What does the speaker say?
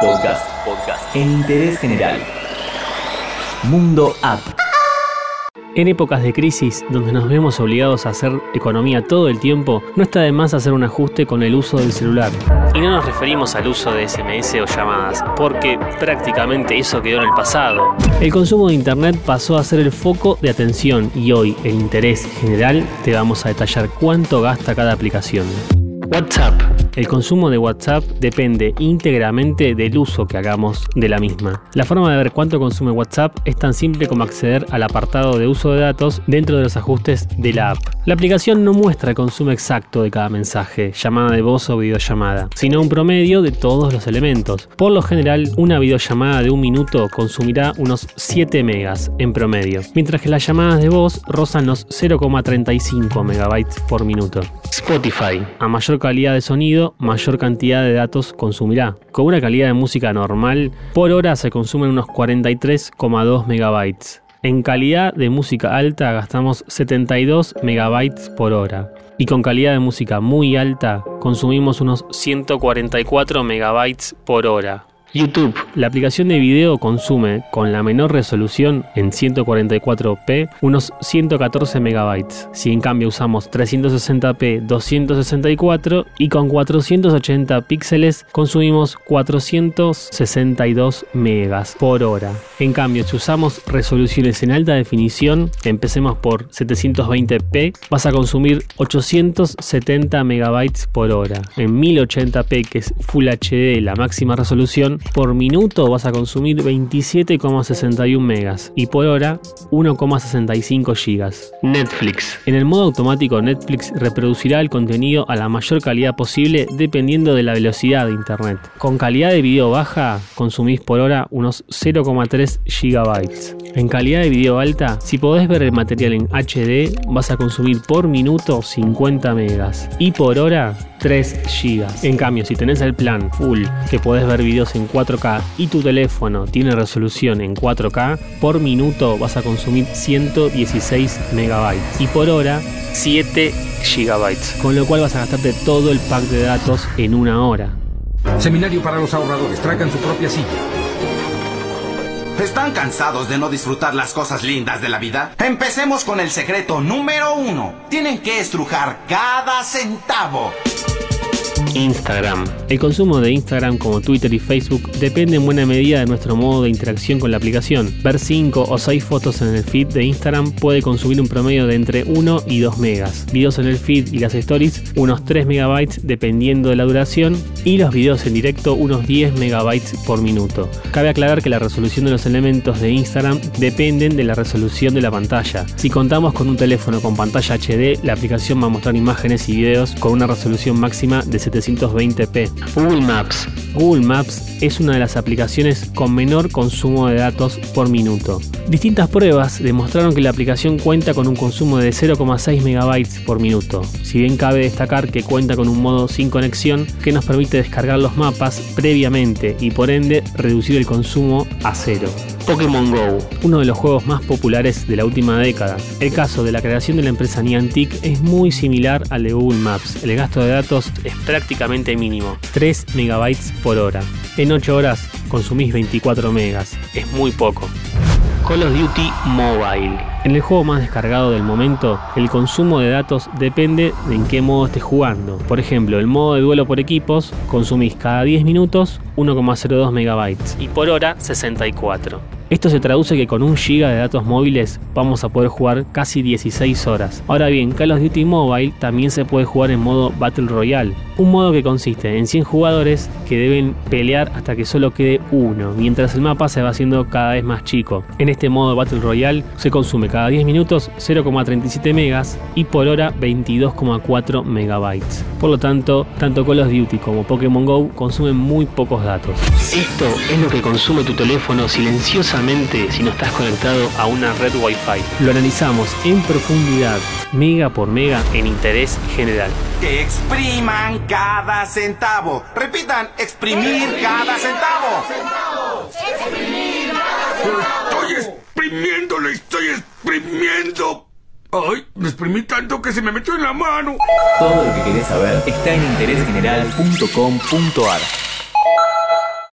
Podcast. Podcast. En interés general. Mundo App. En épocas de crisis, donde nos vemos obligados a hacer economía todo el tiempo, no está de más hacer un ajuste con el uso del celular. Y no nos referimos al uso de SMS o llamadas, porque prácticamente eso quedó en el pasado. El consumo de Internet pasó a ser el foco de atención y hoy, en interés general, te vamos a detallar cuánto gasta cada aplicación. WhatsApp. El consumo de WhatsApp depende íntegramente del uso que hagamos de la misma. La forma de ver cuánto consume WhatsApp es tan simple como acceder al apartado de uso de datos dentro de los ajustes de la app. La aplicación no muestra el consumo exacto de cada mensaje, llamada de voz o videollamada, sino un promedio de todos los elementos. Por lo general, una videollamada de un minuto consumirá unos 7 megas en promedio, mientras que las llamadas de voz rozan los 0,35 megabytes por minuto. Spotify, a mayor calidad de sonido, mayor cantidad de datos consumirá. Con una calidad de música normal, por hora se consumen unos 43,2 megabytes. En calidad de música alta gastamos 72 megabytes por hora. Y con calidad de música muy alta consumimos unos 144 megabytes por hora. YouTube. La aplicación de video consume con la menor resolución en 144p unos 114 megabytes. Si en cambio usamos 360p 264 y con 480 píxeles consumimos 462 megas por hora. En cambio, si usamos resoluciones en alta definición, empecemos por 720p, vas a consumir 870 megabytes por hora. En 1080p, que es Full HD, la máxima resolución, por minuto vas a consumir 27,61 megas y por hora 1,65 gigas. Netflix. En el modo automático Netflix reproducirá el contenido a la mayor calidad posible dependiendo de la velocidad de internet. Con calidad de video baja consumís por hora unos 0,3 gigabytes. En calidad de video alta, si podés ver el material en HD, vas a consumir por minuto 50 megas y por hora 3 gigas. En cambio, si tenés el plan full que podés ver videos en 4K y tu teléfono tiene resolución en 4K, por minuto vas a consumir 116 megabytes y por hora 7 gigabytes, con lo cual vas a gastarte todo el pack de datos en una hora. Seminario para los ahorradores, traigan su propia silla. ¿Están cansados de no disfrutar las cosas lindas de la vida? Empecemos con el secreto número uno. Tienen que estrujar cada centavo. Instagram. El consumo de Instagram como Twitter y Facebook depende en buena medida de nuestro modo de interacción con la aplicación. Ver 5 o 6 fotos en el feed de Instagram puede consumir un promedio de entre 1 y 2 megas. Videos en el feed y las stories unos 3 megabytes dependiendo de la duración y los videos en directo unos 10 megabytes por minuto. Cabe aclarar que la resolución de los elementos de Instagram dependen de la resolución de la pantalla. Si contamos con un teléfono con pantalla HD, la aplicación va a mostrar imágenes y videos con una resolución máxima de 720p. Google Maps. Google Maps es una de las aplicaciones con menor consumo de datos por minuto. Distintas pruebas demostraron que la aplicación cuenta con un consumo de 0,6 megabytes por minuto. Si bien cabe destacar que cuenta con un modo sin conexión que nos permite descargar los mapas previamente y por ende reducir el consumo a cero. Pokémon Go, uno de los juegos más populares de la última década. El caso de la creación de la empresa Niantic es muy similar al de Google Maps. El gasto de datos es prácticamente mínimo, 3 megabytes por hora. En 8 horas consumís 24 megas, es muy poco. Call of Duty Mobile. En el juego más descargado del momento, el consumo de datos depende de en qué modo estés jugando. Por ejemplo, el modo de duelo por equipos, consumís cada 10 minutos 1,02 megabytes y por hora 64. Esto se traduce que con un giga de datos móviles vamos a poder jugar casi 16 horas. Ahora bien, Call of Duty Mobile también se puede jugar en modo Battle Royale, un modo que consiste en 100 jugadores que deben pelear hasta que solo quede uno, mientras el mapa se va haciendo cada vez más chico. En este modo Battle Royale se consume cada 10 minutos 0,37 megas y por hora 22,4 megabytes. Por lo tanto, tanto Call of Duty como Pokémon Go consumen muy pocos datos. Esto es lo que consume tu teléfono si no estás conectado a una red Wi-Fi. Lo analizamos en profundidad, mega por mega, en interés general. Que expriman cada centavo. Repitan, exprimir cada centavo. Estoy exprimiendo, le estoy exprimiendo. Ay, me exprimí tanto que se me metió en la mano. Todo lo que querés saber está en interésgeneral.com.ar.